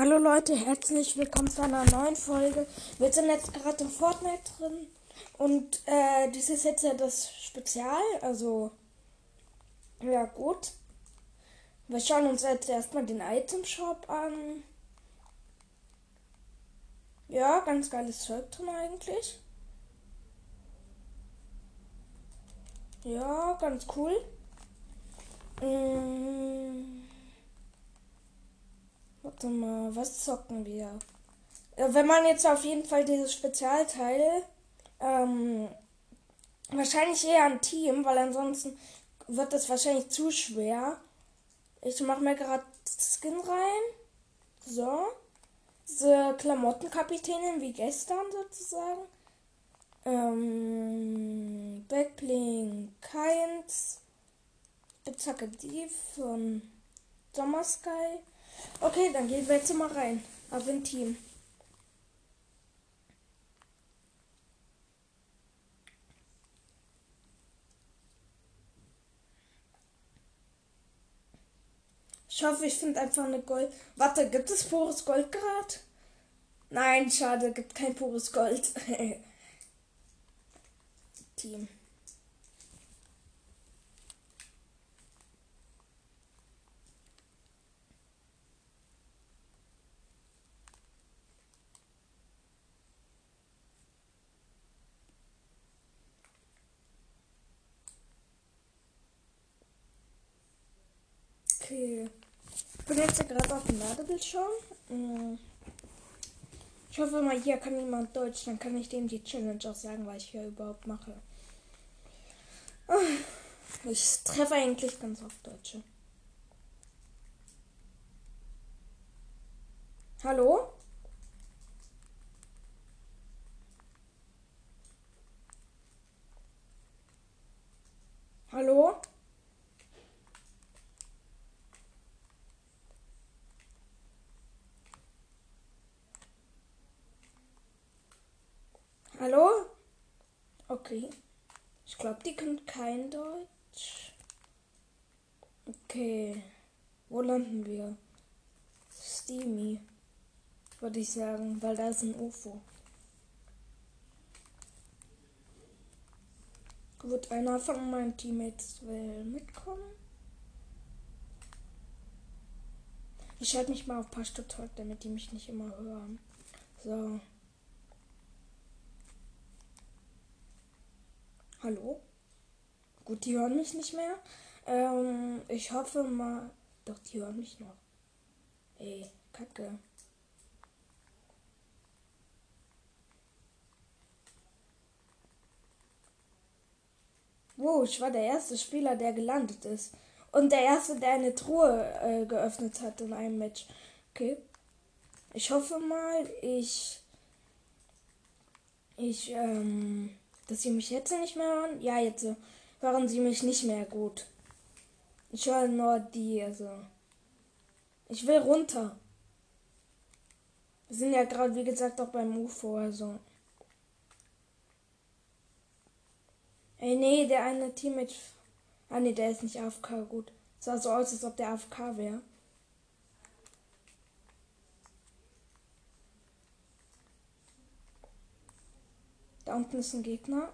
Hallo Leute, herzlich willkommen zu einer neuen Folge. Wir sind jetzt gerade in Fortnite drin und äh, dies ist jetzt ja das Spezial, also ja gut. Wir schauen uns jetzt erstmal den Item Shop an. Ja, ganz geiles Zeug drin eigentlich. Ja, ganz cool. Mmh. Warte mal, was zocken wir? Wenn man jetzt auf jeden Fall dieses Spezialteil, ähm, wahrscheinlich eher ein Team, weil ansonsten wird das wahrscheinlich zu schwer. Ich mache mir gerade Skin rein. So. Diese Klamottenkapitänin wie gestern sozusagen. Ähm, Backbling Keins. Spitzhacke Dieb von Summer Sky. Okay, dann gehen wir jetzt mal rein. Ein Team. Ich hoffe, ich finde einfach eine Gold. Warte, gibt es pures Gold gerade? Nein, schade, gibt kein pures Gold. Team. Okay. Ich bin jetzt gerade auf dem Ladebildschirm. Mm. Ich hoffe mal, hier kann jemand Deutsch, dann kann ich dem die Challenge auch sagen, was ich hier überhaupt mache. Ah, ich treffe eigentlich ganz oft Deutsche. Hallo? Hallo? Hallo? Okay. Ich glaube, die können kein Deutsch. Okay. Wo landen wir? Steamy. Würde ich sagen, weil da ist ein UFO. Gut, einer von meinen Teammates will mitkommen. Ich schalte mich mal auf Push to Talk, damit die mich nicht immer hören. So. Hallo? Gut, die hören mich nicht mehr. Ähm, ich hoffe mal. Doch, die hören mich noch. Ey, Kacke. Wow, ich war der erste Spieler, der gelandet ist. Und der erste, der eine Truhe äh, geöffnet hat in einem Match. Okay. Ich hoffe mal, ich. Ich, ähm dass Sie mich jetzt nicht mehr hören? Ja, jetzt hören Sie mich nicht mehr gut. Ich höre nur die, also. Ich will runter. Wir sind ja gerade, wie gesagt, auch beim UFO, also. Ey, nee, der eine Teammate. Ah, nee, der ist nicht AFK, gut. Sah so aus, als ob der AFK wäre. Da unten ist ein Gegner.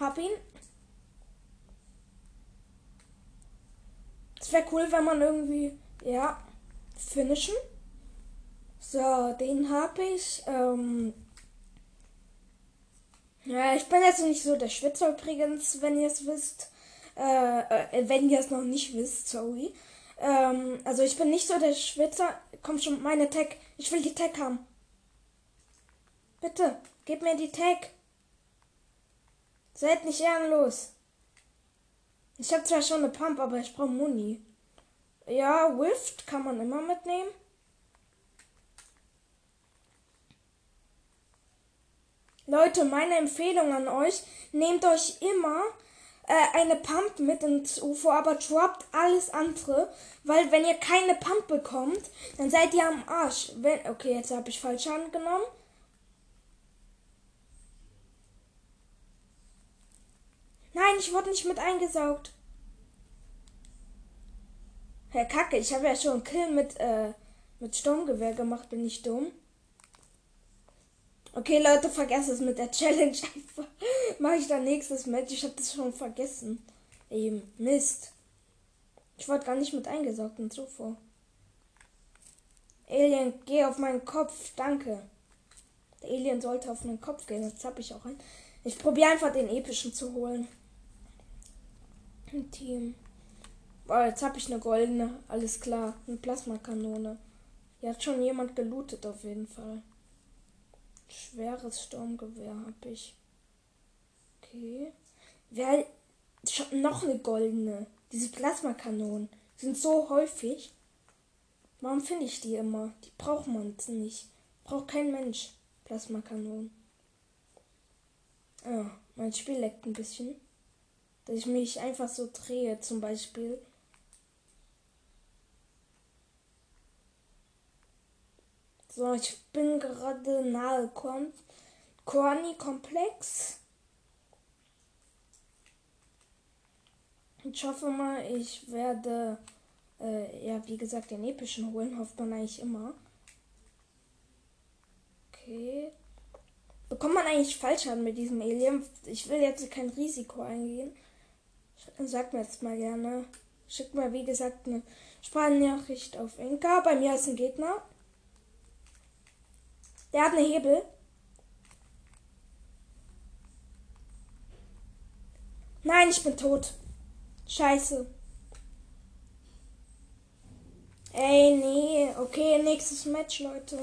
Hab ihn. Es wäre cool, wenn man irgendwie, ja, finishen. So, den hab ich. Ähm, ja, ich bin jetzt nicht so der Schwitzer übrigens, wenn ihr es wisst. Äh, äh, wenn ihr es noch nicht wisst, sorry. Ähm, also ich bin nicht so der Schwitzer. Komm schon, meine Tag. Ich will die Tag haben. Bitte, gib mir die Tag. Seid nicht ehrenlos. Ich habe zwar schon eine Pump, aber ich brauche Muni. Ja, Wift kann man immer mitnehmen. Leute, meine Empfehlung an euch, nehmt euch immer äh, eine Pump mit ins UFO, aber droppt alles andere, weil wenn ihr keine Pump bekommt, dann seid ihr am Arsch. Wenn, okay, jetzt habe ich falsch angenommen. Nein, ich wurde nicht mit eingesaugt. Herr Kacke, ich habe ja schon einen Kill mit, äh, mit Sturmgewehr gemacht. Bin ich dumm? Okay, Leute, vergesst es mit der Challenge einfach. Mache ich dann nächstes Match. Ich habe das schon vergessen. Eben, Mist. Ich wurde gar nicht mit eingesaugt und so. Alien, geh auf meinen Kopf. Danke. Der Alien sollte auf meinen Kopf gehen. Jetzt habe ich auch einen. Ich probiere einfach den epischen zu holen. Ein Team. Boah, jetzt habe ich eine goldene. Alles klar. Eine Plasmakanone. Hier hat schon jemand gelootet auf jeden Fall. Schweres Sturmgewehr habe ich. Okay. Wer noch eine goldene? Diese Plasmakanonen sind so häufig. Warum finde ich die immer? Die braucht man nicht. Braucht kein Mensch. Plasmakanonen. Ah, mein Spiel leckt ein bisschen. Dass ich mich einfach so drehe, zum Beispiel. So, ich bin gerade nahe Korn Korni-Komplex. Ich hoffe mal, ich werde, äh, ja, wie gesagt, den epischen holen. Hofft man eigentlich immer. Okay. Bekommt man eigentlich Fallschaden mit diesem Alien? Ich will jetzt kein Risiko eingehen. Sag mir jetzt mal gerne. Schick mal, wie gesagt, eine Sprachnachricht auf Enka. Bei mir ist ein Gegner. Der hat eine Hebel. Nein, ich bin tot. Scheiße. Ey, nee. Okay, nächstes Match, Leute.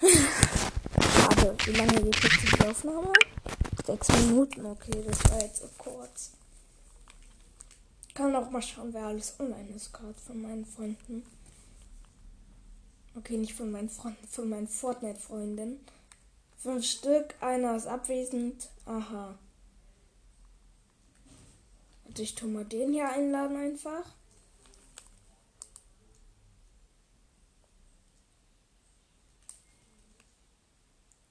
Schade. Wie lange geht jetzt die Aufnahme? Sechs Minuten. Okay, das war jetzt so kurz. Kann auch mal schauen, wer alles online ist gerade von meinen Freunden. Okay, nicht von meinen Freunden, von meinen Fortnite-Freunden. Fünf Stück, einer ist abwesend. Aha. Also ich tu mal den hier einladen einfach.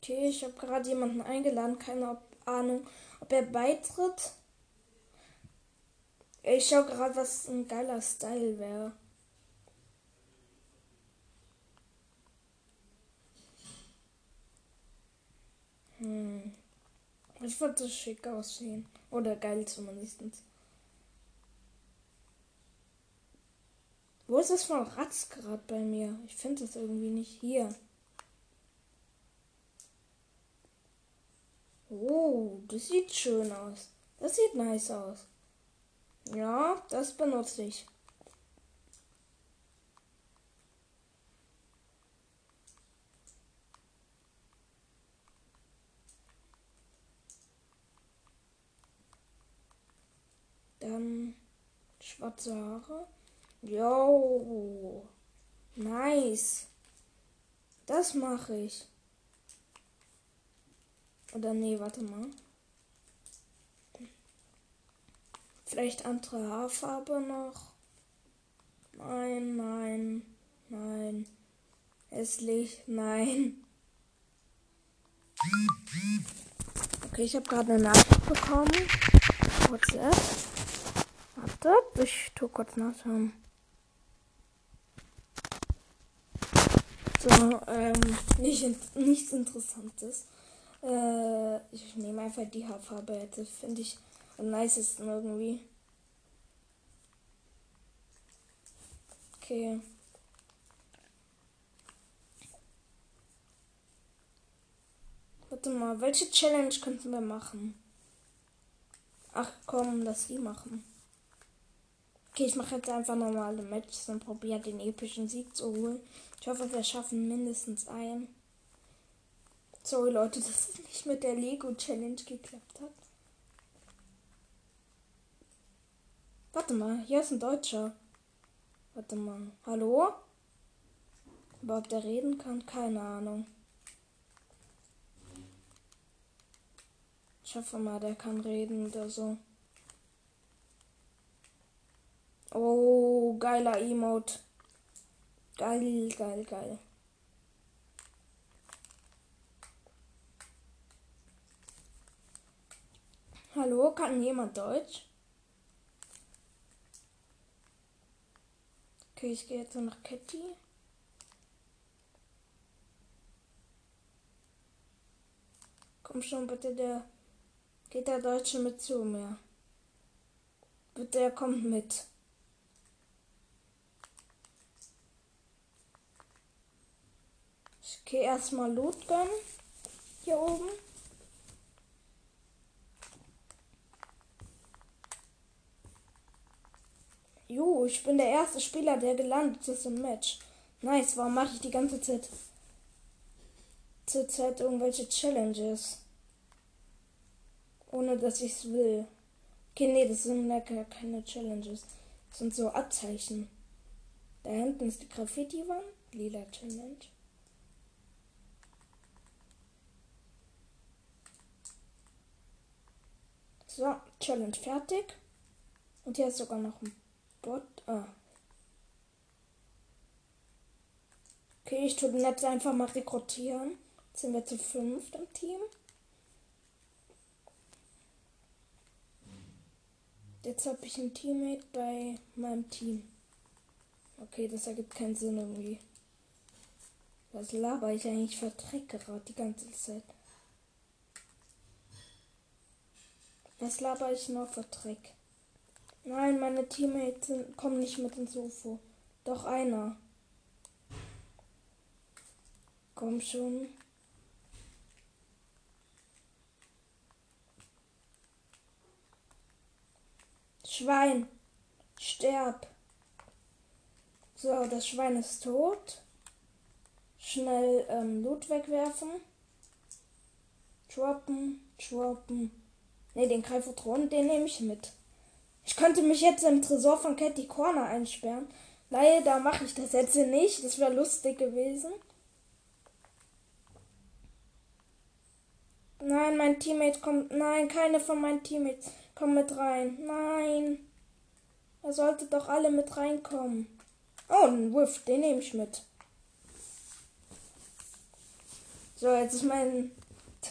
Okay, ich habe gerade jemanden eingeladen, keine Ahnung, ob er beitritt. Ich schau gerade, was ein geiler Style wäre. Hm. Ich würde das schick aussehen. Oder geil zumindest. Wo ist das von Ratz gerade bei mir? Ich finde das irgendwie nicht hier. Oh, das sieht schön aus. Das sieht nice aus. Ja, das benutze ich. Dann schwarze Haare. Yo. Nice. Das mache ich. Oder nee, warte mal. Vielleicht andere Haarfarbe noch. Nein, nein, nein. Hässlich, nein. Okay, ich habe gerade eine Nachricht bekommen. WhatsApp. Warte, ich tu kurz nachschauen. So, ähm, nicht, nichts Interessantes. Äh, ich nehme einfach die Haarfarbe. Das finde ich am nicesten irgendwie. Okay. Warte mal, welche Challenge könnten wir machen? Ach komm, lass die machen. Okay, ich mache jetzt einfach normale Matches und probiere den epischen Sieg zu holen. Ich hoffe, wir schaffen mindestens einen. Sorry Leute, dass es nicht mit der Lego Challenge geklappt hat. Warte mal, hier ist ein Deutscher. Warte mal. Hallo? Ob der reden kann? Keine Ahnung. Ich hoffe mal, der kann reden oder so. Oh, geiler Emote. Geil, geil, geil. Hallo, kann jemand Deutsch? Okay, ich gehe jetzt nach Kitty. Komm schon, bitte, der geht der Deutsche mit zu mir. Bitte, er kommt mit. Gehe erstmal Loot gönnen. Hier oben. Jo, ich bin der erste Spieler, der gelandet ist im Match. Nice, warum mache ich die ganze Zeit zur Zeit irgendwelche Challenges? Ohne dass ich es will. Okay, nee, das sind lecker keine Challenges. Das sind so Abzeichen. Da hinten ist die Graffiti-Wand. Lila Challenge. So, Challenge fertig. Und hier ist sogar noch ein Bot. Ah. Okay, ich tue den Netz einfach mal rekrutieren. Jetzt sind wir zu fünft im Team. Jetzt habe ich einen Teammate bei meinem Team. Okay, das ergibt keinen Sinn irgendwie. Was laber ich eigentlich für Dreck gerade die ganze Zeit? Was laber ich noch für Dreck? Nein, meine Teammates sind, kommen nicht mit ins UFO. Doch einer. Komm schon. Schwein, sterb. So, das Schwein ist tot. Schnell ähm, Loot wegwerfen. Droppen, droppen. Ne, den Greifotron, den nehme ich mit. Ich könnte mich jetzt im Tresor von Catty Corner einsperren. Leider mache ich das jetzt nicht. Das wäre lustig gewesen. Nein, mein Teammate kommt. Nein, keine von meinen Teammates kommen mit rein. Nein. Er sollte doch alle mit reinkommen. Oh, ein Whiff, den nehme ich mit. So, jetzt ist mein.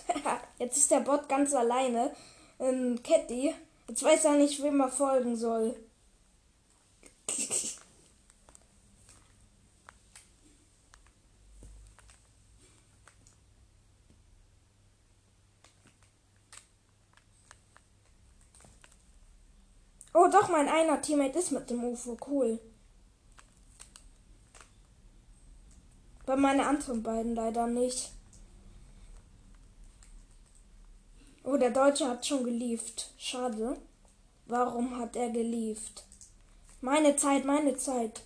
jetzt ist der Bot ganz alleine. In Catty. Jetzt weiß er nicht, wem er folgen soll. Oh, doch, mein einer Teammate ist mit dem UFO. Cool. Bei meinen anderen beiden leider nicht. Der Deutsche hat schon gelieft. Schade. Warum hat er gelieft? Meine Zeit, meine Zeit.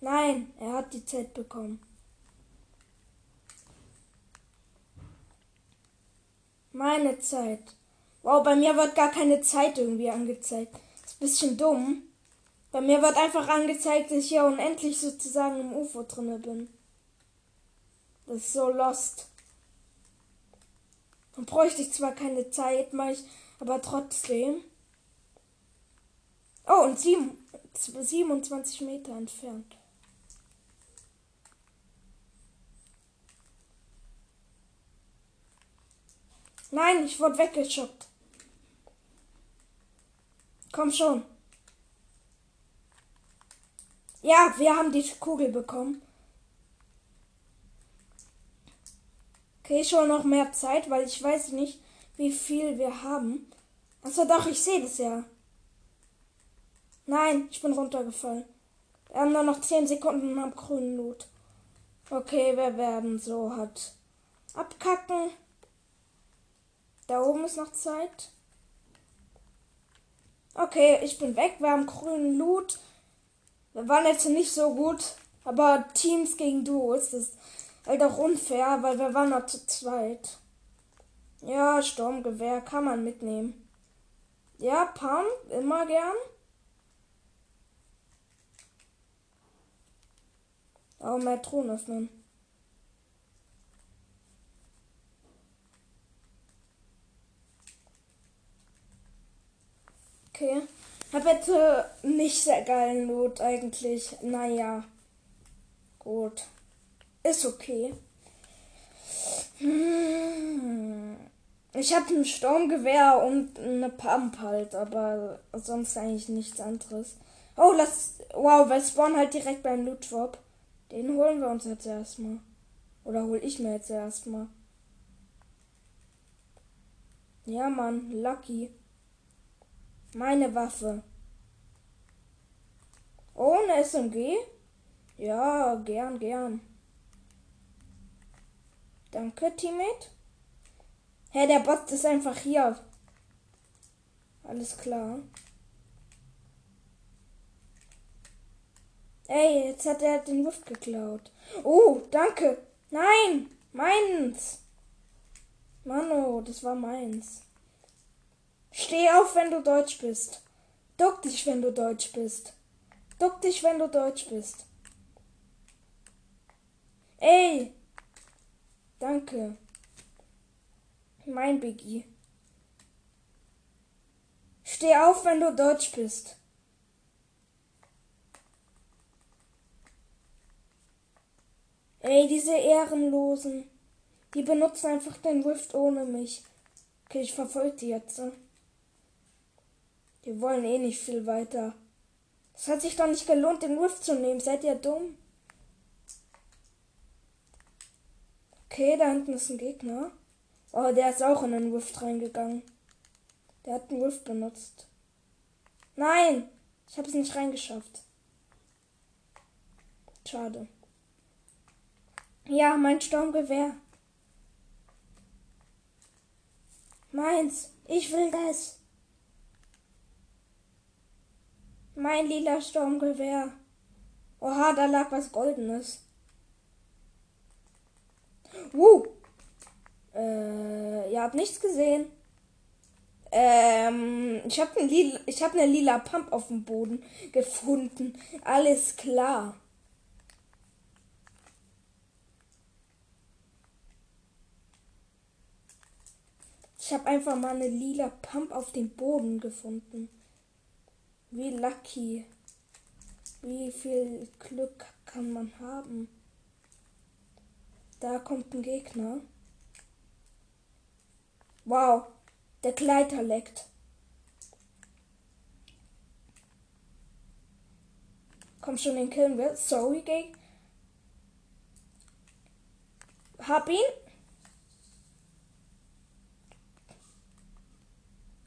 Nein, er hat die Zeit bekommen. Meine Zeit. Wow, bei mir wird gar keine Zeit irgendwie angezeigt. Ist ein bisschen dumm. Bei mir wird einfach angezeigt, dass ich ja unendlich sozusagen im UFO drinne bin. Das ist so lost. Dann bräuchte ich zwar keine Zeit, mache ich aber trotzdem. Oh, und sieben, 27 Meter entfernt. Nein, ich wurde weggeschubbt. Komm schon. Ja, wir haben die Kugel bekommen. Okay, schon noch mehr Zeit, weil ich weiß nicht, wie viel wir haben. Achso, doch, ich sehe das ja. Nein, ich bin runtergefallen. Wir haben nur noch 10 Sekunden am grünen Loot. Okay, wir werden so hat abkacken. Da oben ist noch Zeit. Okay, ich bin weg. Wir haben grünen Loot. Wir waren jetzt nicht so gut. Aber Teams gegen Duos, das halt auch unfair, weil wir waren noch zu zweit. Ja, Sturmgewehr kann man mitnehmen. Ja, Pump, immer gern. Aber mehr Thron öffnen. Okay. Hab jetzt äh, nicht sehr geilen Loot eigentlich. Naja. Gut. Ist okay. Ich habe ein Sturmgewehr und eine Pump halt, aber sonst eigentlich nichts anderes. Oh, lass. Wow, wir spawnen halt direkt beim Loot Drop. Den holen wir uns jetzt erstmal. Oder hol ich mir jetzt erstmal. Ja, Mann, Lucky. Meine Waffe. Oh, eine SMG? Ja, gern, gern. Danke, Teammate. Hä, der Bot ist einfach hier. Alles klar. Ey, jetzt hat er den Luft geklaut. Oh, danke. Nein, meins. Mano, das war meins. Steh auf, wenn du Deutsch bist. Duck dich, wenn du Deutsch bist. Duck dich, wenn du Deutsch bist. Ey. Danke. Mein Biggie. Steh auf, wenn du Deutsch bist. Ey, diese Ehrenlosen. Die benutzen einfach den Rift ohne mich. Okay, ich verfolge die jetzt. Die wollen eh nicht viel weiter. Es hat sich doch nicht gelohnt, den Rift zu nehmen. Seid ihr dumm? Okay, da hinten ist ein Gegner. Oh, der ist auch in den Rift reingegangen. Der hat den Rift benutzt. Nein! Ich habe es nicht reingeschafft. Schade. Ja, mein Sturmgewehr. Meins. Ich will das. Mein lila Sturmgewehr. Oha, da lag was Goldenes. Wuh. Äh, ihr habt nichts gesehen. Ähm, ich habe ich hab eine lila Pump auf dem Boden gefunden. Alles klar. Ich habe einfach mal eine lila Pump auf dem Boden gefunden. Wie lucky. Wie viel Glück kann man haben? Da kommt ein Gegner. Wow, der Gleiter leckt. Komm schon, den killen wir. Sorry, Gay. Hab ihn.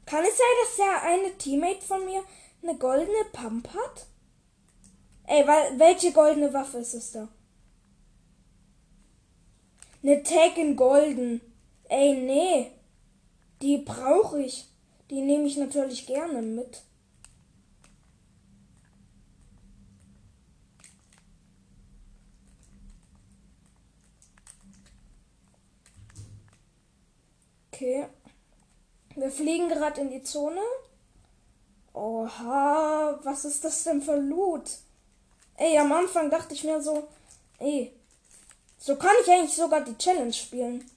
Kann es sein, dass der eine Teammate von mir eine goldene Pump hat? Ey, welche goldene Waffe ist es da? Tag in Golden. Ey, nee. Die brauche ich. Die nehme ich natürlich gerne mit. Okay. Wir fliegen gerade in die Zone. Oha, was ist das denn für Loot? Ey, am Anfang dachte ich mir so, ey, so kann ich eigentlich sogar die Challenge spielen.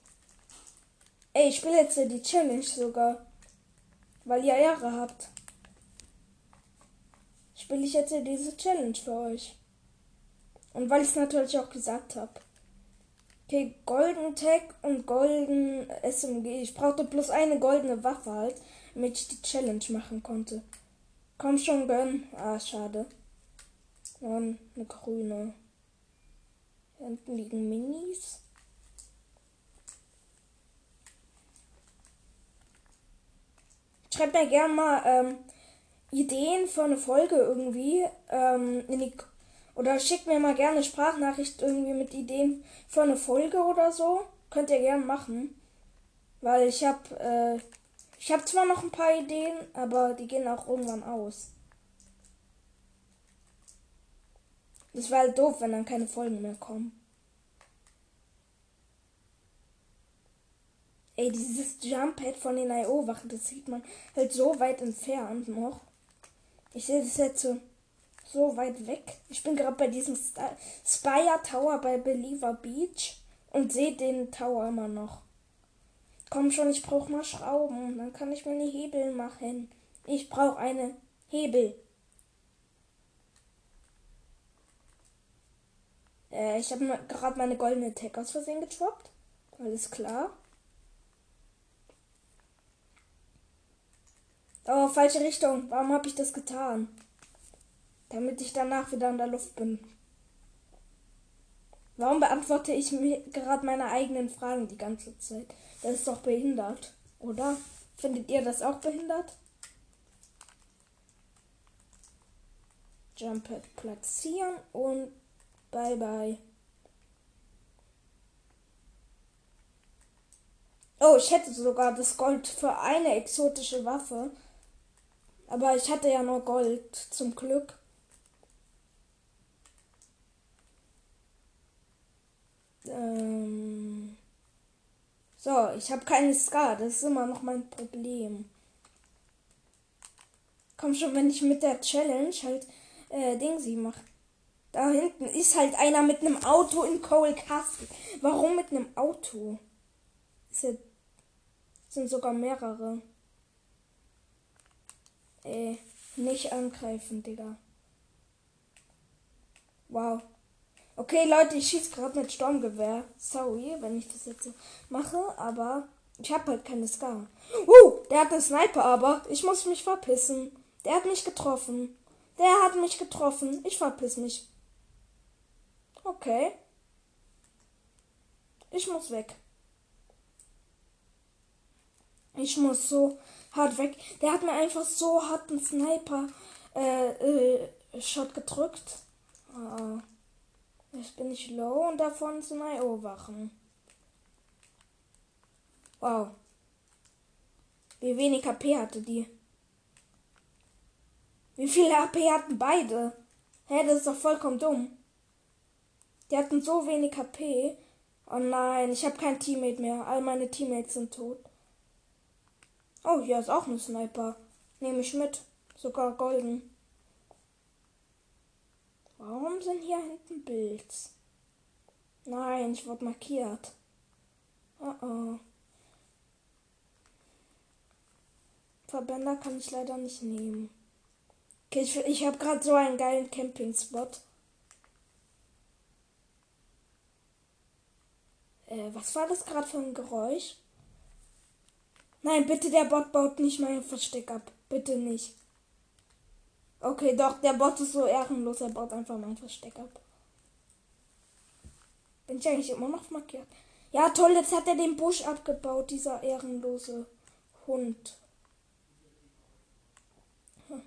Ey, ich spiele jetzt die Challenge sogar. Weil ihr Ehre habt. Spiele ich jetzt diese Challenge für euch. Und weil ich es natürlich auch gesagt habe. Okay, Golden Tag und Golden SMG. Ich brauchte bloß eine goldene Waffe halt, damit ich die Challenge machen konnte. Komm schon, gönn. Ah, schade. Und eine grüne. Hier hinten liegen Minis. Schreibt mir gerne mal ähm, Ideen für eine Folge irgendwie ähm, in die oder schickt mir mal gerne Sprachnachricht irgendwie mit Ideen für eine Folge oder so. Könnt ihr gerne machen. Weil ich habe äh, ich habe zwar noch ein paar Ideen, aber die gehen auch irgendwann aus. Das wäre halt doof, wenn dann keine Folgen mehr kommen. Ey, dieses Jump-Pad von den IO-Wachen, das sieht man halt so weit entfernt noch. Ich sehe das jetzt so, so weit weg. Ich bin gerade bei diesem Spire Tower bei Believer Beach und sehe den Tower immer noch. Komm schon, ich brauche mal Schrauben. Dann kann ich mir eine Hebel machen. Ich brauche eine Hebel. Äh, ich habe gerade meine goldene Tech aus Versehen getroppt. Alles klar. Oh, falsche Richtung. Warum habe ich das getan? Damit ich danach wieder in der Luft bin. Warum beantworte ich mir gerade meine eigenen Fragen die ganze Zeit? Das ist doch behindert, oder? Findet ihr das auch behindert? Jumppad platzieren und bye bye. Oh, ich hätte sogar das Gold für eine exotische Waffe. Aber ich hatte ja nur Gold, zum Glück. Ähm so, ich habe keine Ska, das ist immer noch mein Problem. Komm schon, wenn ich mit der Challenge halt äh, Ding sie mache. Da hinten ist halt einer mit einem Auto in Cole Castle. Warum mit einem Auto? Ist ja sind sogar mehrere. Ey, nicht angreifen, Digga. Wow. Okay, Leute, ich schieße gerade mit Sturmgewehr. Sorry, wenn ich das jetzt so mache, aber ich habe halt keine Ska. Uh, der hat einen Sniper, aber ich muss mich verpissen. Der hat mich getroffen. Der hat mich getroffen. Ich verpiss mich. Okay. Ich muss weg. Ich muss so hart weg. Der hat mir einfach so hart einen Sniper äh, äh, Shot gedrückt. Oh. Jetzt bin ich low und davon sind IO wachen. Wow. Wie wenig HP hatte die? Wie viele HP hatten beide? Hä, das ist doch vollkommen dumm. Die hatten so wenig HP. Oh nein, ich habe kein Teammate mehr. All meine Teammates sind tot. Oh, hier ist auch ein Sniper. Nehme ich mit. Sogar golden. Warum sind hier hinten Bilds? Nein, ich wurde markiert. Oh oh. Verbänder kann ich leider nicht nehmen. Okay, ich, ich habe gerade so einen geilen Camping-Spot. Äh, was war das gerade für ein Geräusch? Nein, bitte, der Bot baut nicht mein Versteck ab. Bitte nicht. Okay, doch, der Bot ist so ehrenlos. Er baut einfach mein Versteck ab. Bin ich eigentlich immer noch markiert? Ja, toll, jetzt hat er den Busch abgebaut, dieser ehrenlose Hund. Hm.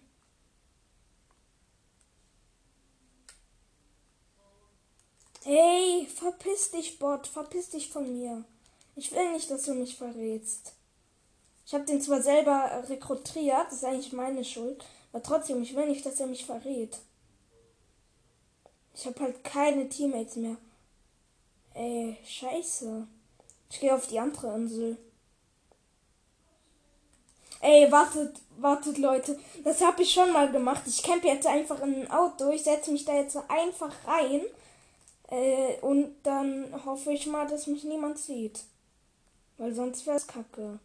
Hey, verpiss dich, Bot. Verpiss dich von mir. Ich will nicht, dass du mich verrätst. Ich habe den zwar selber rekrutiert, das ist eigentlich meine Schuld, aber trotzdem, ich will nicht, dass er mich verrät. Ich habe halt keine Teammates mehr. Ey, scheiße. Ich gehe auf die andere Insel. Ey, wartet, wartet, Leute. Das habe ich schon mal gemacht. Ich campe jetzt einfach in ein Auto. Ich setze mich da jetzt einfach rein. Äh, und dann hoffe ich mal, dass mich niemand sieht. Weil sonst wäre es kacke.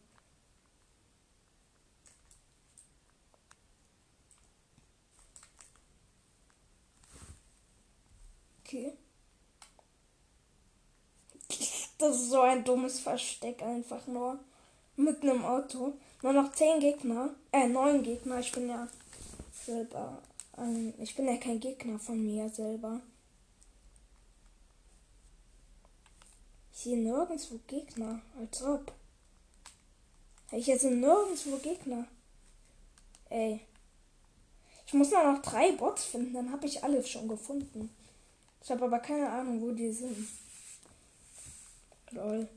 Okay. Das ist so ein dummes Versteck einfach nur. Mitten im Auto. Nur noch zehn Gegner. Äh, neun Gegner. Ich bin ja selber. Ähm, ich bin ja kein Gegner von mir selber. Sehe nirgendwo Gegner. Als ob. Ich jetzt nirgendwo Gegner. Ey. Ich muss nur noch drei Bots finden, dann habe ich alle schon gefunden. Ich habe aber keine Ahnung, wo die sind. Lol.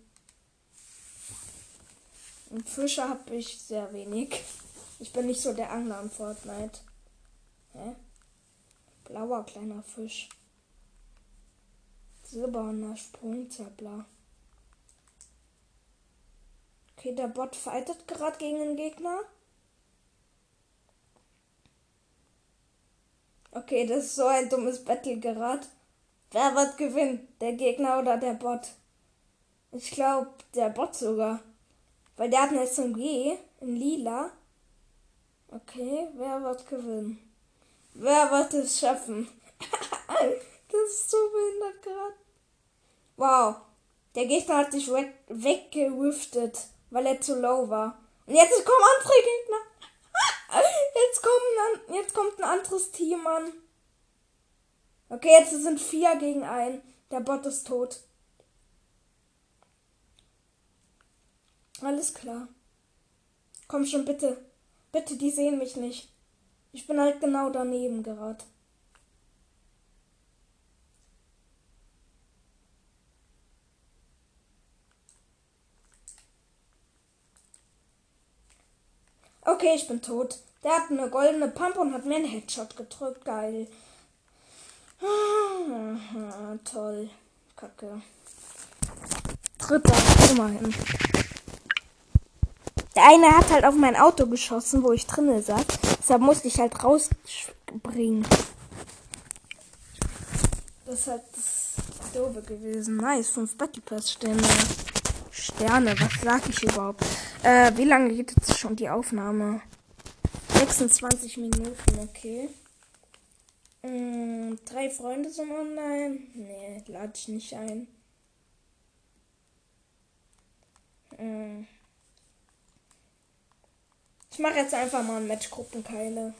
Und Fische habe ich sehr wenig. Ich bin nicht so der Angler in Fortnite. Hä? Blauer kleiner Fisch. Silberner Sprungzeppler. Okay, der Bot fightet gerade gegen den Gegner. Okay, das ist so ein dummes Battle gerade. Wer wird gewinnen? Der Gegner oder der Bot? Ich glaube, der Bot sogar. Weil der hat eine SMG in lila. Okay, wer wird gewinnen? Wer wird es schaffen? das ist so behindert gerade. Wow. Der Gegner hat sich weggewiftet, weil er zu low war. Und jetzt kommen andere Gegner. Jetzt kommt ein anderes Team an. Okay, jetzt sind vier gegen ein. Der Bot ist tot. Alles klar. Komm schon, bitte. Bitte, die sehen mich nicht. Ich bin halt genau daneben gerade. Okay, ich bin tot. Der hat eine goldene Pump und hat mir einen Headshot gedrückt. Geil. Ah, toll. Kacke. Dritter, immerhin. Der eine hat halt auf mein Auto geschossen, wo ich drinnen saß. Deshalb musste ich halt rausspringen. Das ist halt das Doofe gewesen. Nice, 5 Battle Pass Sterne. Sterne, was sag ich überhaupt? Äh, wie lange geht jetzt schon die Aufnahme? 26 Minuten, okay. Ähm, drei Freunde sind online. Nee, lade ich nicht ein. Ähm, ich mache jetzt einfach mal Matchgruppenkeile.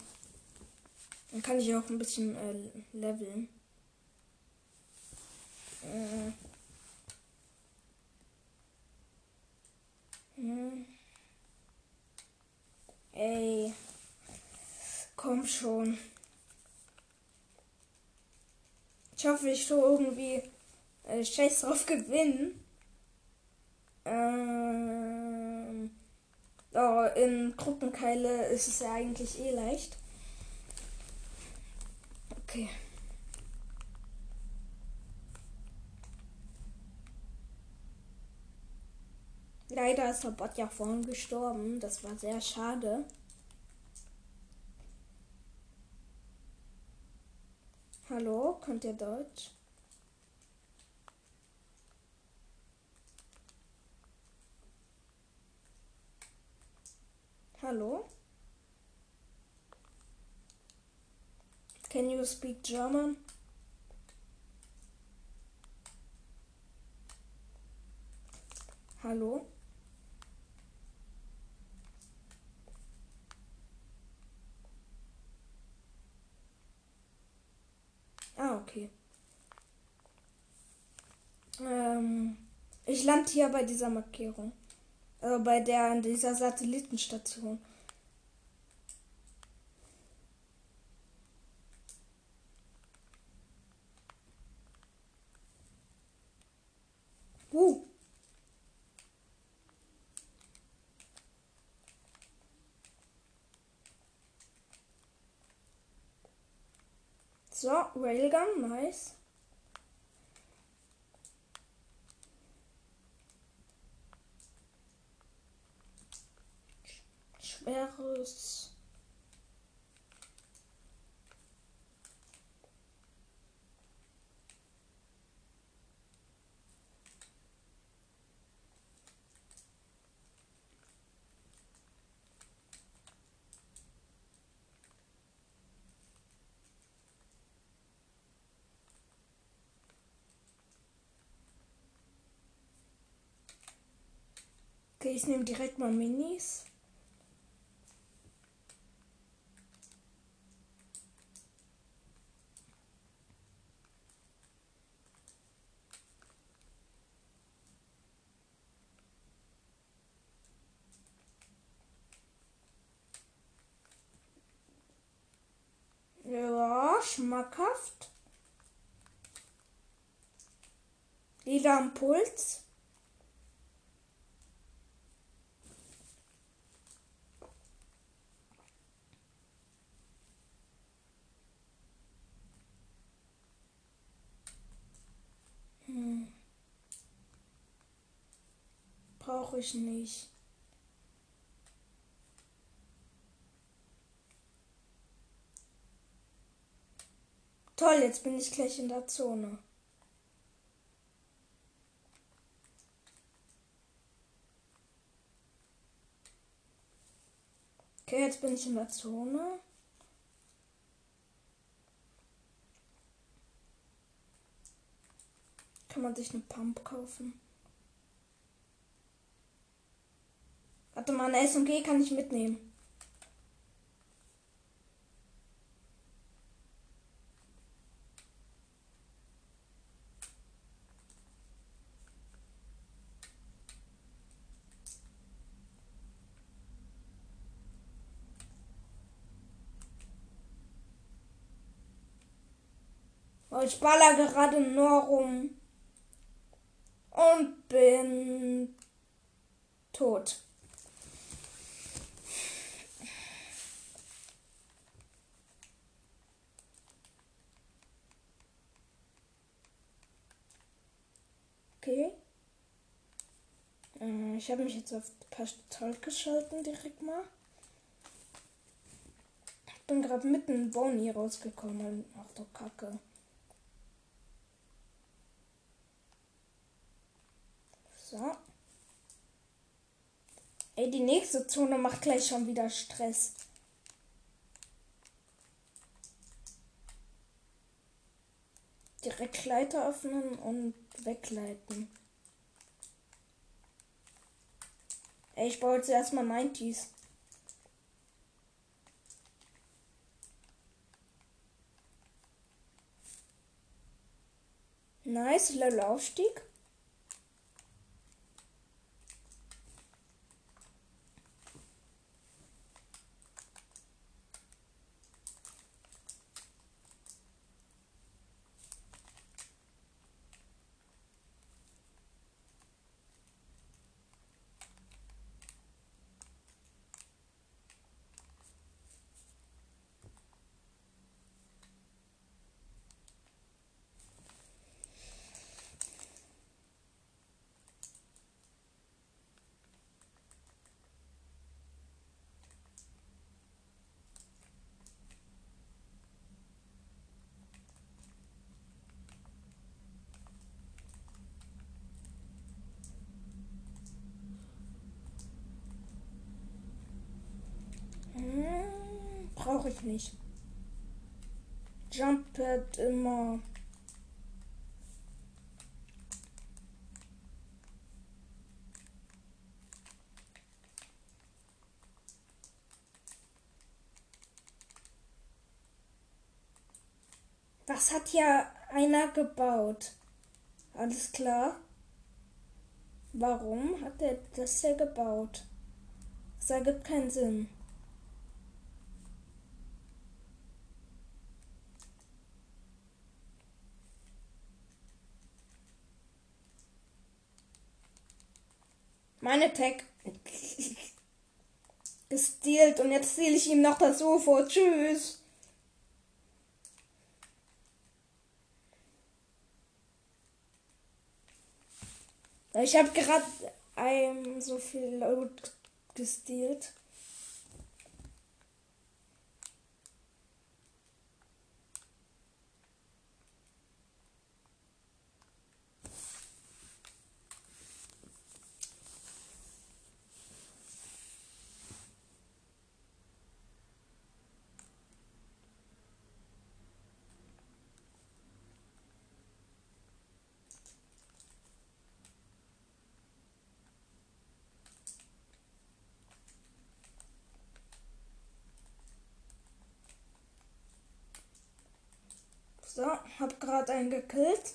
Dann kann ich auch ein bisschen äh, leveln. Äh. Hm. Ey. Komm schon. Ich hoffe, ich tue irgendwie äh, Scheiß drauf gewinnen. Ähm, oh, in Gruppenkeile ist es ja eigentlich eh leicht. Okay. Leider ist der Bot ja vorhin gestorben. Das war sehr schade. Hallo, könnt ihr Deutsch? Hallo? Can you speak German? Hallo? Ah, okay. Ähm, ich lande hier bei dieser Markierung. Also bei der an dieser Satellitenstation. Uh. So, Railgun, nice. Schweres. Okay, ich nehme direkt mal Minis. Ja, schmackhaft. Lila Impuls. Hm. Brauche ich nicht. Toll, jetzt bin ich gleich in der Zone. Okay, jetzt bin ich in der Zone. Kann man sich eine Pump kaufen? Warte mal, eine SMG kann ich mitnehmen. Ich baller gerade nur rum. Und bin tot. Okay. Äh, ich habe mich jetzt auf Pastol geschalten direkt mal. Ich bin gerade mitten in Boni rausgekommen. Ach du Kacke. So. Ey, die nächste Zone macht gleich schon wieder Stress. Direkt Leiter öffnen und wegleiten. Ey, ich baue jetzt erstmal 90s. Nice, Level Aufstieg. Brauche ich nicht. Jumppad immer. Was hat hier einer gebaut? Alles klar. Warum hat er das hier gebaut? Das ergibt keinen Sinn. Meine Tag gestealt und jetzt stehle ich ihm noch das UFO. Tschüss. Ich habe gerade ein so viel Loot gestealt. So, hab gerade einen gekillt.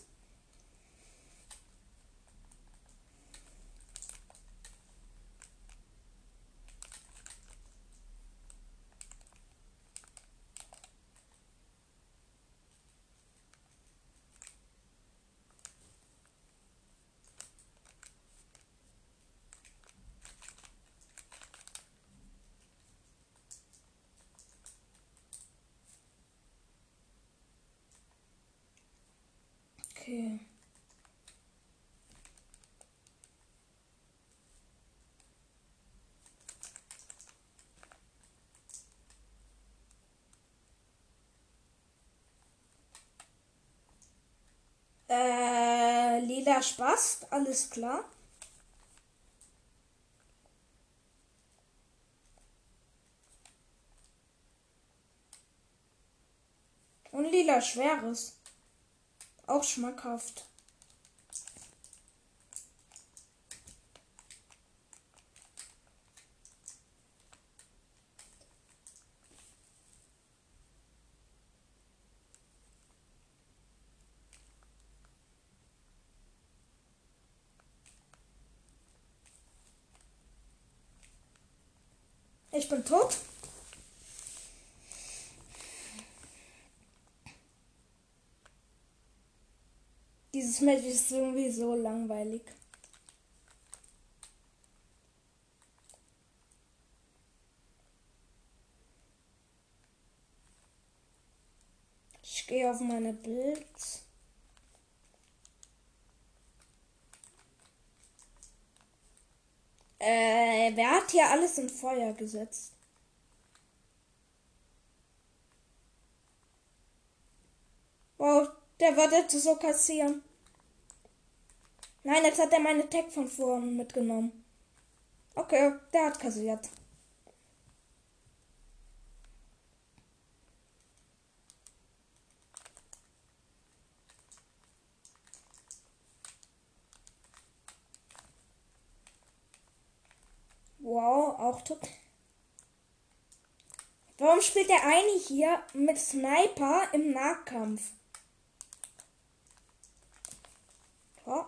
Okay. Lila Spaß, alles klar. Und lila Schweres. Auch schmackhaft. Bin tot. Dieses Match ist irgendwie so langweilig. Ich gehe auf meine Builds. Äh, wer hat hier alles in Feuer gesetzt? Wow, der wird jetzt so kassieren. Nein, jetzt hat er meine Tech von vorn mitgenommen. Okay, der hat kassiert. Wow, auch tot. Warum spielt der eine hier mit Sniper im Nahkampf? Oh.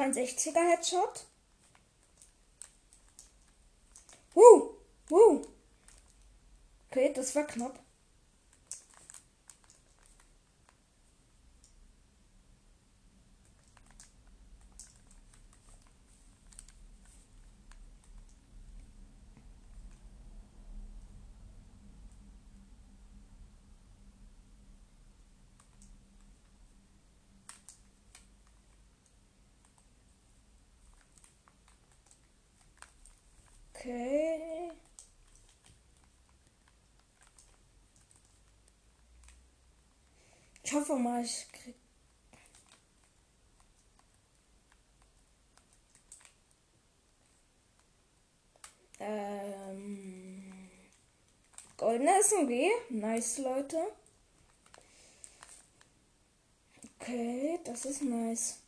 63er Headshot. Uh, uh. Okay, das war knapp. Okay. Mal, ich krieg. Ähm. Goldene SMG. Nice, Leute. Okay, das ist nice.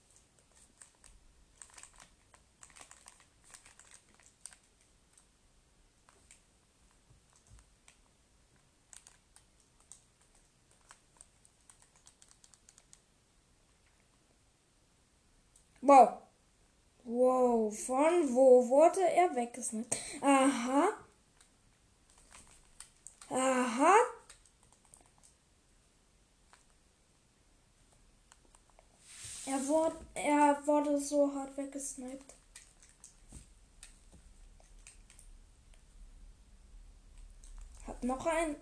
Wow. Wow, von wo wurde er weggesnippt? Aha. Aha. Er wurde, er wurde so hart weggesniped. Hab noch ein.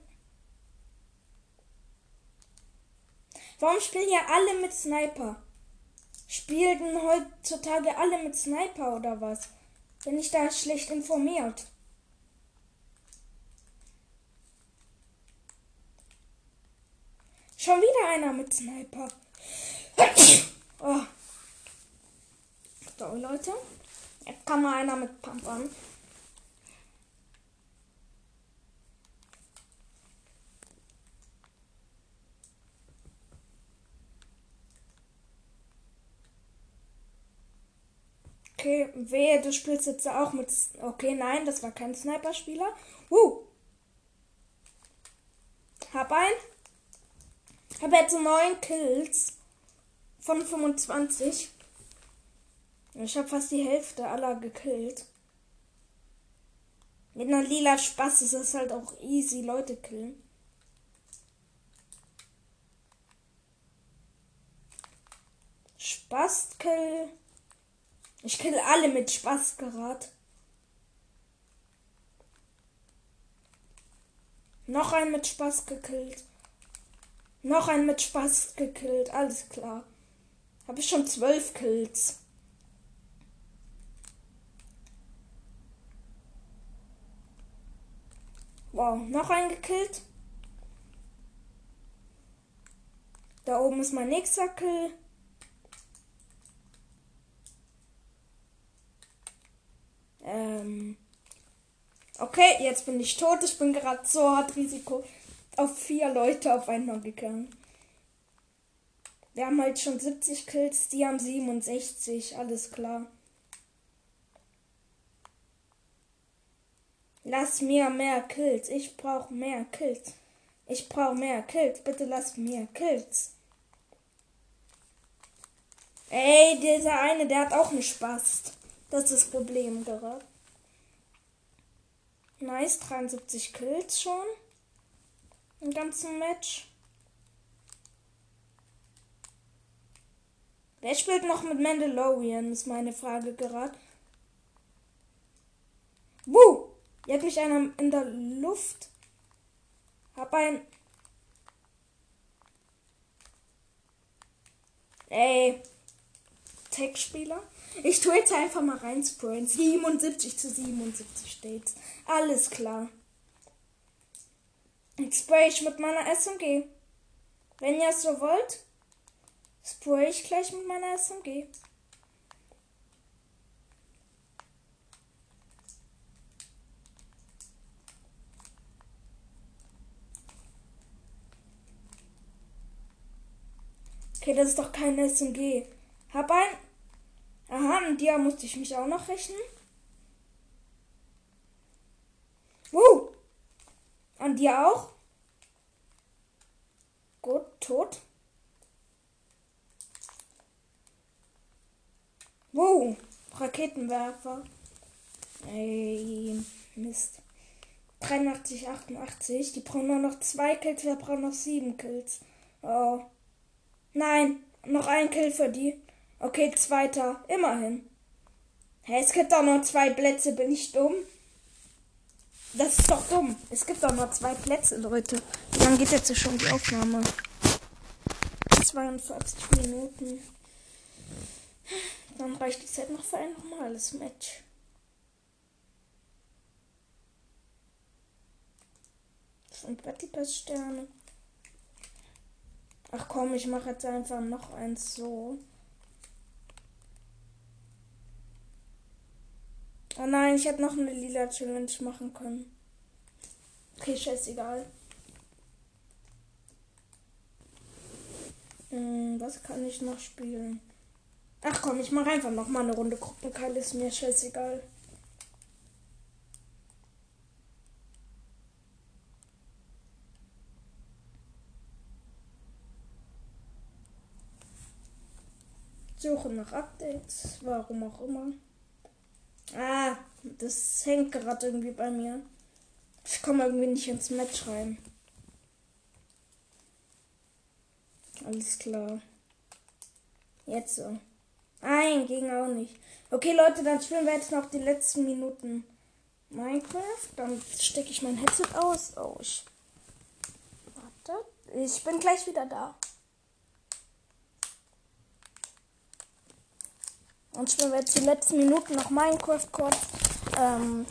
Warum spielen ja alle mit Sniper? Spielten heutzutage alle mit Sniper oder was? Bin ich da schlecht informiert? Schon wieder einer mit Sniper. Oh. So, Leute. Jetzt kann mal einer mit Pumpern. Okay, wehe, du spielst jetzt auch mit. Okay, nein, das war kein Sniper-Spieler. Uh. Hab ein. Hab jetzt neun Kills von 25. Ich habe fast die Hälfte aller gekillt. Mit einer lila Spaß ist es halt auch easy, Leute killen. Spastkill. Ich kill alle mit Spaß gerade. Noch ein mit Spaß gekillt. Noch ein mit Spaß gekillt. Alles klar. Habe ich schon zwölf Kills. Wow, noch ein gekillt. Da oben ist mein nächster Kill. Ähm. Okay, jetzt bin ich tot. Ich bin gerade so hart Risiko auf vier Leute auf einmal gegangen. Wir haben halt schon 70 Kills, die haben 67, alles klar. Lass mir mehr Kills. Ich brauche mehr Kills. Ich brauche mehr Kills. Bitte lasst mir Kills. Ey, dieser eine, der hat auch einen Spaß. Das ist das Problem gerade. Nice, 73 Kills schon. Im ganzen Match. Wer spielt noch mit Mandalorian, ist meine Frage gerade. Wuh! Hier hat mich einer in der Luft. Hab ein. Ey. Tech-Spieler. Ich tue jetzt einfach mal rein sprayen. 77 zu 77 steht's. Alles klar. Jetzt spray ich mit meiner SMG. Wenn ihr es so wollt, spray ich gleich mit meiner SMG. Okay, das ist doch kein SMG. Hab ein. Aha, an dir musste ich mich auch noch rechnen. Wuh! An dir auch? Gut, tot. Wow, Raketenwerfer. Ey, Mist. 83, 88. Die brauchen nur noch zwei Kills, wir brauchen noch sieben Kills. Oh. Nein, noch ein Kill für die. Okay, zweiter. Immerhin. Hä, es gibt doch noch zwei Plätze. Bin ich dumm? Das ist doch dumm. Es gibt doch noch zwei Plätze, Leute. Wie lange geht jetzt schon die Aufnahme? 42 Minuten. Dann reicht die Zeit noch für ein normales Match. Sind Battle Pass Sterne. Ach komm, ich mache jetzt einfach noch eins so. Oh nein, ich hätte noch eine lila Challenge machen können. Okay, scheißegal. Hm, was kann ich noch spielen? Ach komm, ich mache einfach noch mal eine Runde Gruppenkall, ist mir scheißegal. Suche nach Updates, warum auch immer. Ah, das hängt gerade irgendwie bei mir. Ich komme irgendwie nicht ins Match rein. Alles klar. Jetzt so. Nein, ging auch nicht. Okay, Leute, dann spielen wir jetzt noch die letzten Minuten Minecraft. Dann stecke ich mein Headset aus. Oh, ich. Warte. Ich bin gleich wieder da. Und spielen wir jetzt die letzten Minuten noch Minecraft kurz. Ähm,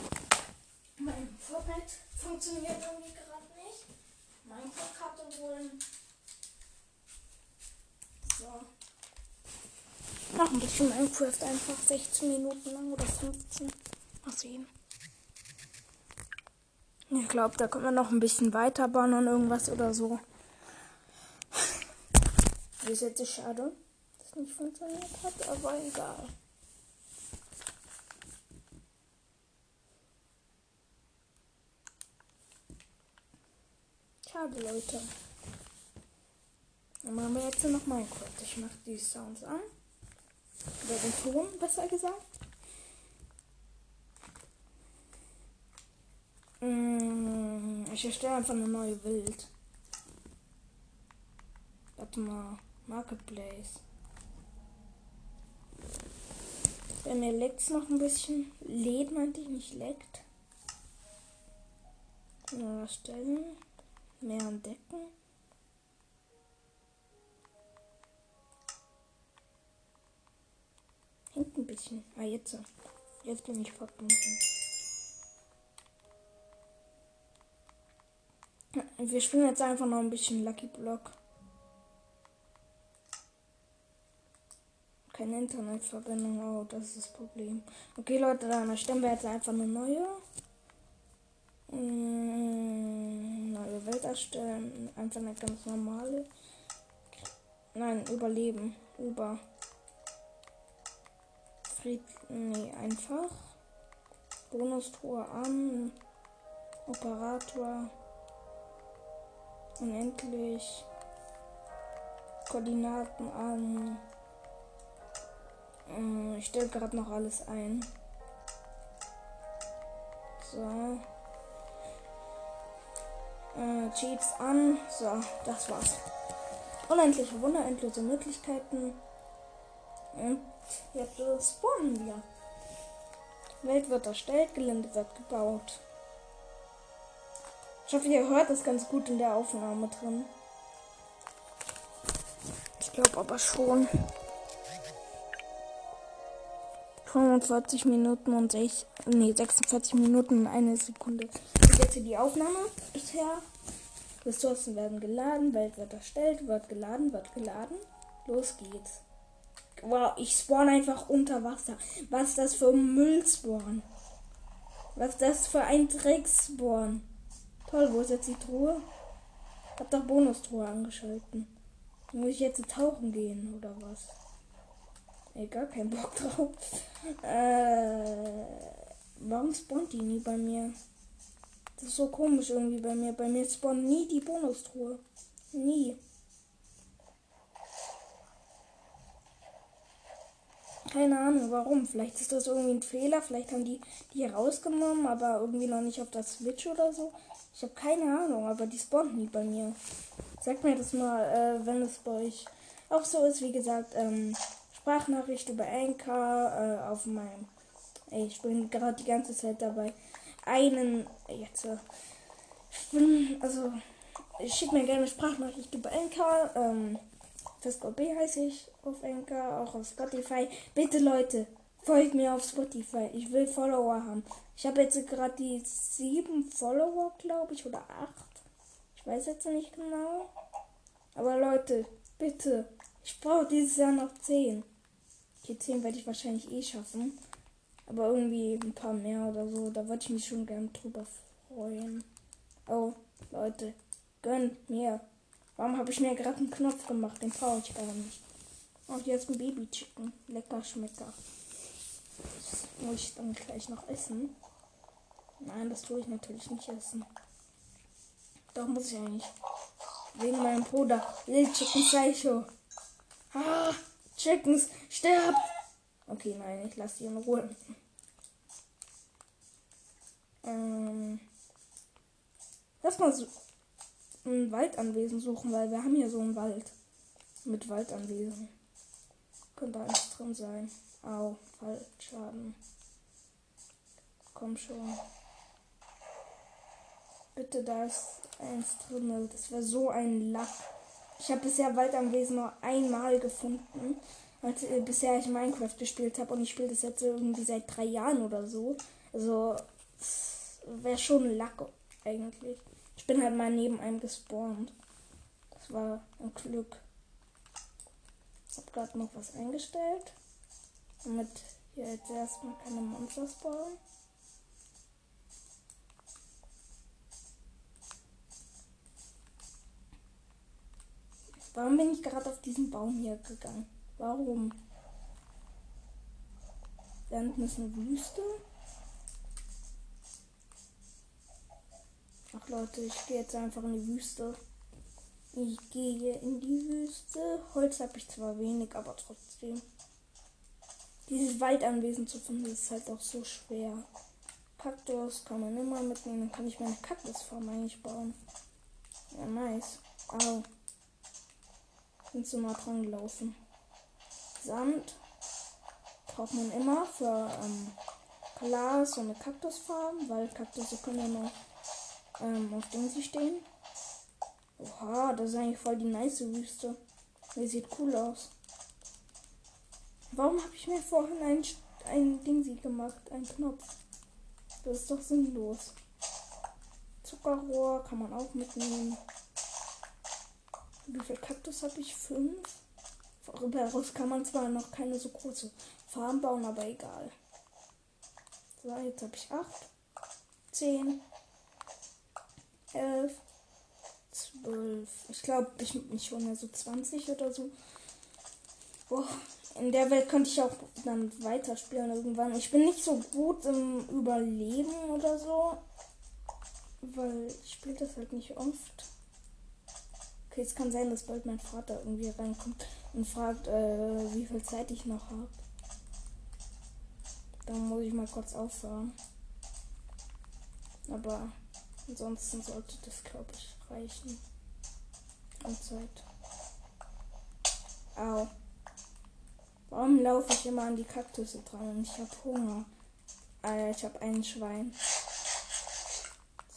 mein Fortnite funktioniert irgendwie gerade nicht. Minecraft-Karte holen. So. Noch ein bisschen Minecraft einfach 16 Minuten lang oder 15. Mal sehen. Ich glaube, da können wir noch ein bisschen weiter bauen und irgendwas oder so. Das ist jetzt schade nicht funktioniert hat, aber egal. Schade, Leute. Dann machen wir jetzt noch Minecraft. Ich mache die Sounds an. Oder den Ton, besser gesagt. Mm, ich erstelle einfach eine neue Welt. Warte mal. Marketplace. Bei mir leckt es noch ein bisschen. Lädt meinte ich nicht leckt. Mehr stellen. Mehr entdecken. Hängt ein bisschen. Ah, jetzt. Jetzt bin ich verbunden. Wir spielen jetzt einfach noch ein bisschen Lucky Block. Keine Internetverbindung. Oh, das ist das Problem. Okay, Leute, dann erstellen wir jetzt einfach eine neue. Hm, neue Welt erstellen. Einfach eine ganz normale. Nein, überleben. Über. Fried. Nee, einfach. Bonus-Tor an. Operator. Unendlich. Koordinaten an. Äh, ich stelle gerade noch alles ein. So. Äh, Cheats an. So, das war's. Unendliche Wunder, endlose Möglichkeiten. Und jetzt spawnen wir. Welt wird erstellt, Gelände wird gebaut. Ich hoffe, ihr hört das ganz gut in der Aufnahme drin. Ich glaube aber schon. 45 Minuten und 6, nee, 46 Minuten und eine Sekunde. Und jetzt hier die Aufnahme bisher. Ressourcen werden geladen, Welt wird erstellt, wird geladen, wird geladen. Los geht's. Wow, ich spawn einfach unter Wasser. Was ist das für ein Müllspawn? Was ist das für ein Dreckspawn? Toll, wo ist jetzt die Truhe? Hab doch Bonustruhe angeschalten. Muss ich jetzt tauchen gehen oder was? Ey, gar keinen Bock drauf. Äh, warum spawnt die nie bei mir? Das ist so komisch irgendwie bei mir. Bei mir spawnt nie die Bonustruhe. Nie. Keine Ahnung warum. Vielleicht ist das irgendwie ein Fehler. Vielleicht haben die die rausgenommen, aber irgendwie noch nicht auf das Switch oder so. Ich habe keine Ahnung, aber die spawnt nie bei mir. Sagt mir das mal, äh, wenn es bei euch auch so ist. Wie gesagt, ähm, Sprachnachricht über Anchor äh, auf meinem. Ich bin gerade die ganze Zeit dabei. Einen. Jetzt. Äh. Also. Ich schicke mir gerne Sprachnachricht über Anchor. Ähm, Fisco B heiße ich auf Anchor, auch auf Spotify. Bitte Leute, folgt mir auf Spotify. Ich will Follower haben. Ich habe jetzt gerade die sieben Follower, glaube ich, oder acht. Ich weiß jetzt nicht genau. Aber Leute, bitte. Ich brauche dieses Jahr noch zehn. Die zehn werde ich wahrscheinlich eh schaffen. Aber irgendwie ein paar mehr oder so. Da würde ich mich schon gern drüber freuen. Oh, Leute, gönnt mir. Warum habe ich mir gerade einen Knopf gemacht? Den brauche ich gar nicht. Und jetzt ein Baby-Chicken. Lecker Schmecker. Das muss ich dann gleich noch essen. Nein, das tue ich natürlich nicht essen. Doch muss ich eigentlich. Wegen meinem Bruder. Lil Chicken Psycho. Ah, Chickens, sterbt! Okay, nein, ich lasse sie in Ruhe. Ähm. Lass mal so ein Waldanwesen suchen, weil wir haben hier so einen Wald. Mit Waldanwesen. Könnte eins drin sein. Au, Fallschaden. Komm schon. Bitte, da ist eins drin. Das wäre so ein Lack. Ich habe bisher Waldanwesen nur einmal gefunden. Als, äh, bisher ich Minecraft gespielt habe und ich spiele das jetzt irgendwie seit drei Jahren oder so. Also wäre schon Lack eigentlich. Ich bin halt mal neben einem gespawnt. Das war ein Glück. Ich habe gerade noch was eingestellt. Damit hier jetzt erstmal keine Monster spawnen. Warum bin ich gerade auf diesen Baum hier gegangen? Warum? Da hinten ist eine Wüste. Ach Leute, ich gehe jetzt einfach in die Wüste. Ich gehe in die Wüste. Holz habe ich zwar wenig, aber trotzdem. Dieses Waldanwesen zu finden, ist halt auch so schwer. Kaktus kann man immer mitnehmen. Dann kann ich meine Kaktusfarm eigentlich bauen. Ja, nice. Au. Sind so mal dran gelaufen. Sand braucht man immer für ähm, Glas und eine Kaktusfarm, weil Kaktusse können ja noch ähm, auf Ding stehen. Oha, das ist eigentlich voll die nice Wüste. Die sieht cool aus. Warum habe ich mir vorhin ein, ein Ding gemacht? Ein Knopf. Das ist doch sinnlos. Zuckerrohr kann man auch mitnehmen. Wie viel Kaktus habe ich? Fünf. Daraus kann man zwar noch keine so große Farm bauen, aber egal. So, jetzt habe ich acht. Zehn. 11, 12. Ich glaube, ich, ich hole mir so 20 oder so. Boah, in der Welt könnte ich auch dann weiterspielen irgendwann. Ich bin nicht so gut im Überleben oder so. Weil ich spiele das halt nicht oft. Es kann sein, dass bald mein Vater irgendwie reinkommt und fragt, äh, wie viel Zeit ich noch habe. Dann muss ich mal kurz aufhören. Aber ansonsten sollte das, glaube ich, reichen. An Zeit. Au. Warum laufe ich immer an die Kaktusse dran und ich habe Hunger? Ah ja, ich habe ein Schwein.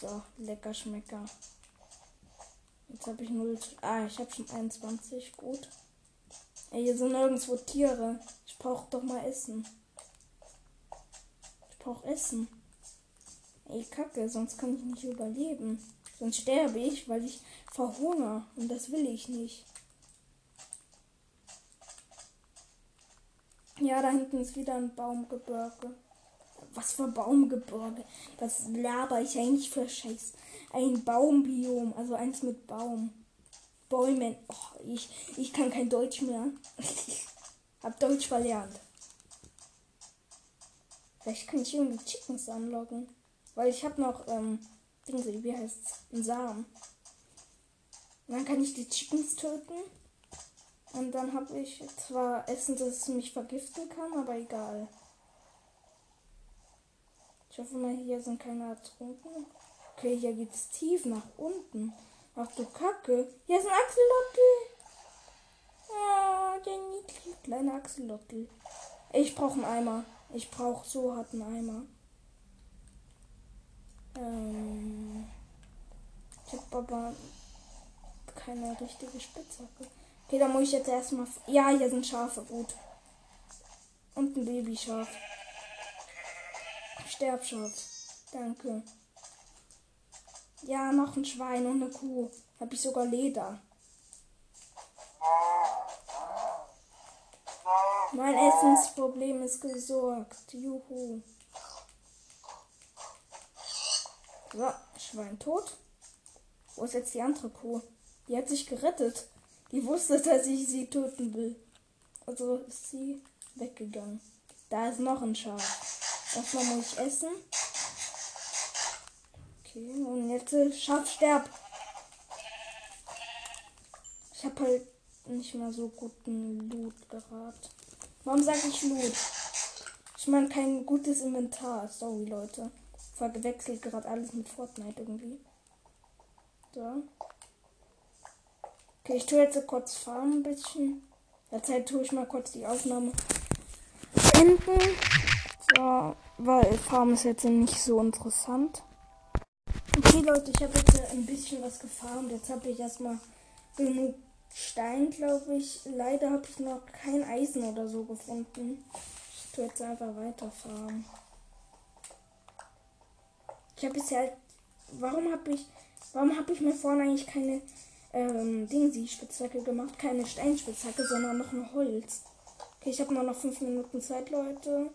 So, lecker Schmecker. Jetzt habe ich 0. Ah, ich habe schon 21. Gut. Ey, hier sind nirgendwo Tiere. Ich brauche doch mal Essen. Ich brauche Essen. Ey, Kacke, sonst kann ich nicht überleben. Sonst sterbe ich, weil ich verhungere. Und das will ich nicht. Ja, da hinten ist wieder ein Baumgebirge. Was für Baumgebirge? Was laber ich eigentlich für Scheiß? Ein Baumbiom, also eins mit Baum. Bäumen. Oh, ich, ich kann kein Deutsch mehr. Hab Deutsch verlernt. Vielleicht kann ich irgendwie Chickens anlocken. Weil ich habe noch, ähm, Dingsi, wie heißt's? Ein Samen. Und dann kann ich die Chickens töten. Und dann habe ich zwar Essen, das mich vergiften kann, aber egal. Ich hoffe mal, hier sind keine ertrunken. Okay, hier geht's tief nach unten. Ach du Kacke. Hier ist ein Axolotl. Oh, der niedliche kleine Axolotl. Ich brauche einen Eimer. Ich brauche so hart einen Eimer. Ähm, ich habe aber keine richtige Spitzhacke. Okay, da muss ich jetzt erstmal. Ja, hier sind Schafe. Gut. Und ein Babyschaf. Sterbschaf. Danke. Ja, noch ein Schwein und eine Kuh. Habe ich sogar Leder. Mein Essensproblem ist gesorgt. Juhu. So, Schwein tot. Wo ist jetzt die andere Kuh? Die hat sich gerettet. Die wusste, dass ich sie töten will. Also ist sie weggegangen. Da ist noch ein Schaf. Erstmal muss ich essen. Okay, und jetzt äh, Schaf sterb. Ich habe halt nicht mal so guten Loot gerade. Warum sage ich Loot? Ich meine kein gutes Inventar. Sorry, Leute. Verwechselt gerade alles mit Fortnite irgendwie. So. Okay, ich tue jetzt kurz farmen ein bisschen. Derzeit tue ich mal kurz die Aufnahme enden. So, weil Farm ist jetzt nicht so interessant. Okay, Leute, ich habe jetzt ein bisschen was gefarmt. Jetzt habe ich erstmal genug Stein, glaube ich. Leider habe ich noch kein Eisen oder so gefunden. Ich tue jetzt einfach weiter farmen. Ich habe bisher halt. Warum habe ich. Warum habe ich mir vorne eigentlich keine ähm, Dingsi-Spitzhacke gemacht? Keine Steinspitzhacke, sondern noch ein Holz. Okay, ich habe nur noch 5 Minuten Zeit, Leute.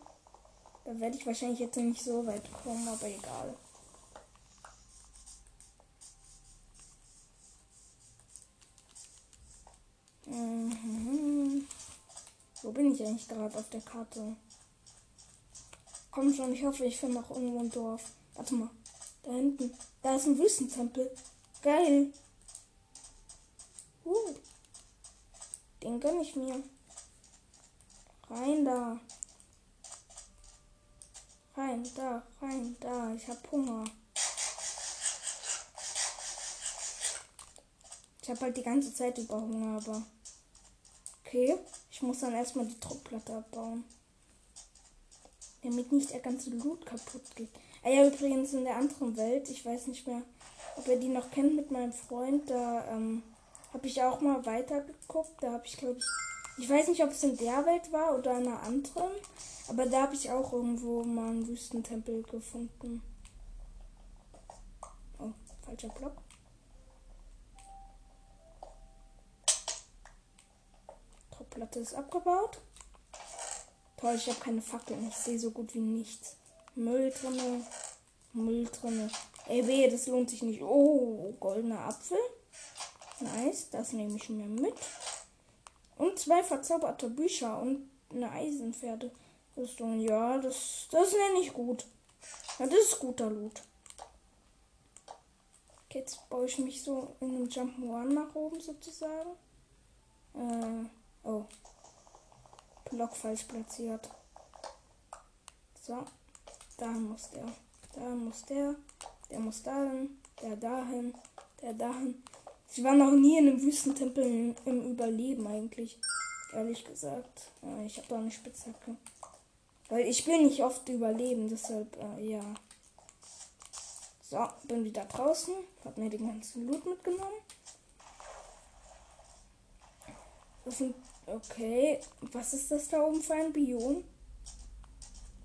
Da werde ich wahrscheinlich jetzt nicht so weit kommen, aber egal. Mhm. Wo bin ich eigentlich gerade auf der Karte? Komm schon, ich hoffe, ich finde noch irgendwo ein Dorf. Warte mal. Da hinten. Da ist ein Wüstentempel. Geil. Uh. Den gönn ich mir. Rein da. Rein, da, rein, da. Ich hab Hunger. Ich habe halt die ganze Zeit über Hunger, aber. Okay. Ich muss dann erstmal die Druckplatte abbauen. Damit nicht der ganze Loot kaputt geht. Ah ja, übrigens in der anderen Welt, ich weiß nicht mehr, ob ihr die noch kennt mit meinem Freund, da ähm, habe ich auch mal weitergeguckt. Da habe ich, glaube ich, ich weiß nicht, ob es in der Welt war oder in einer anderen. Aber da habe ich auch irgendwo mal einen Wüstentempel gefunden. Oh, falscher Block. Topplatte ist abgebaut. Toll, ich habe keine Fackeln. Ich sehe so gut wie nichts. Müll drinne. Müll drinne. Ey, weh, das lohnt sich nicht. Oh, goldener Apfel. Nice, das nehme ich mir mit. Und zwei verzauberte Bücher und eine Eisenpferderüstung. Ja, das, das nenne ich gut. Ja, das ist guter Loot. Okay, jetzt baue ich mich so in einem Jump'n'Run nach oben sozusagen. Äh, oh. Block falsch platziert. So. Da muss der. Da muss der. Der muss dahin. Der dahin. Der dahin. Ich war noch nie in einem Wüstentempel im Überleben eigentlich. Ehrlich gesagt. Ja, ich habe da eine Spitzhacke. Weil ich will nicht oft überleben, deshalb, äh, ja. So, bin wieder draußen. Hab mir den ganzen Loot mitgenommen. Das sind, okay. Was ist das da oben für ein Biom?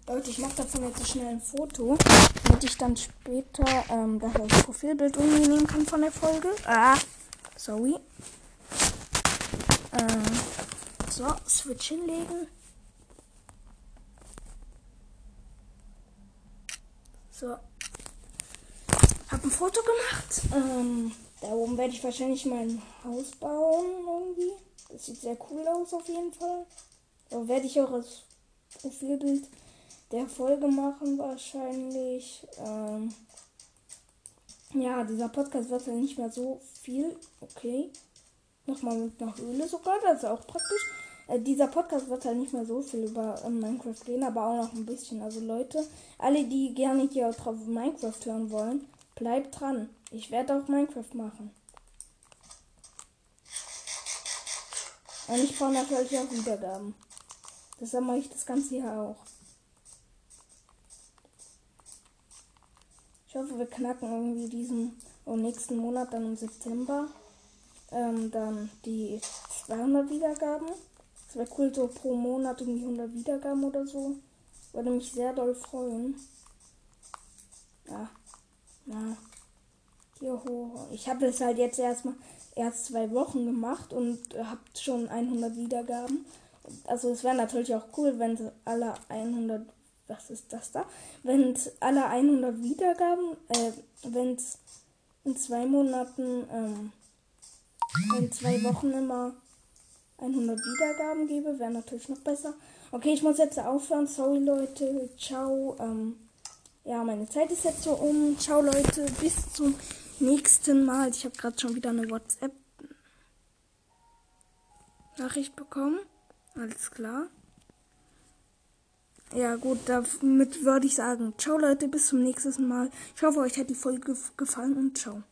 Leute, ich mache davon jetzt so schnell ein Foto, damit ich dann später ähm, das Profilbild irgendwie nehmen kann von der Folge. Ah, sorry. Ähm, so, Switch hinlegen. So. Hab ein Foto gemacht. Ähm, da oben werde ich wahrscheinlich mein Haus bauen irgendwie. Das sieht sehr cool aus auf jeden Fall. Da werde ich auch als Profilbild der Folge machen wahrscheinlich. Ähm, ja, dieser Podcast wird ja nicht mehr so viel. Okay. Nochmal mit nach Öle sogar, das ist auch praktisch. Äh, dieser Podcast wird halt nicht mehr so viel über äh, Minecraft gehen, aber auch noch ein bisschen. Also Leute, alle, die gerne hier drauf Minecraft hören wollen, bleibt dran. Ich werde auch Minecraft machen. Und ich brauche natürlich auch Wiedergaben. Deshalb mache ich das Ganze hier auch. Ich hoffe, wir knacken irgendwie diesen oh, nächsten Monat, dann im September, ähm, dann die 200 Wiedergaben. Es wäre cool, so pro Monat irgendwie 100 Wiedergaben oder so. Würde mich sehr doll freuen. Ja. Ja. Hier hoch. Ich habe das halt jetzt erstmal erst zwei Wochen gemacht und äh, habt schon 100 Wiedergaben. Also es wäre natürlich auch cool, wenn alle 100 was ist das da? Wenn alle 100 Wiedergaben, äh, wenn es in zwei Monaten, ähm, in zwei Wochen immer 100 Wiedergaben gebe, wäre natürlich noch besser. Okay, ich muss jetzt aufhören. Sorry, Leute. Ciao. Ähm, ja, meine Zeit ist jetzt so um. Ciao, Leute. Bis zum nächsten Mal. Ich habe gerade schon wieder eine WhatsApp-Nachricht bekommen. Alles klar. Ja, gut, damit würde ich sagen, ciao Leute, bis zum nächsten Mal. Ich hoffe, euch hat die Folge gefallen und ciao.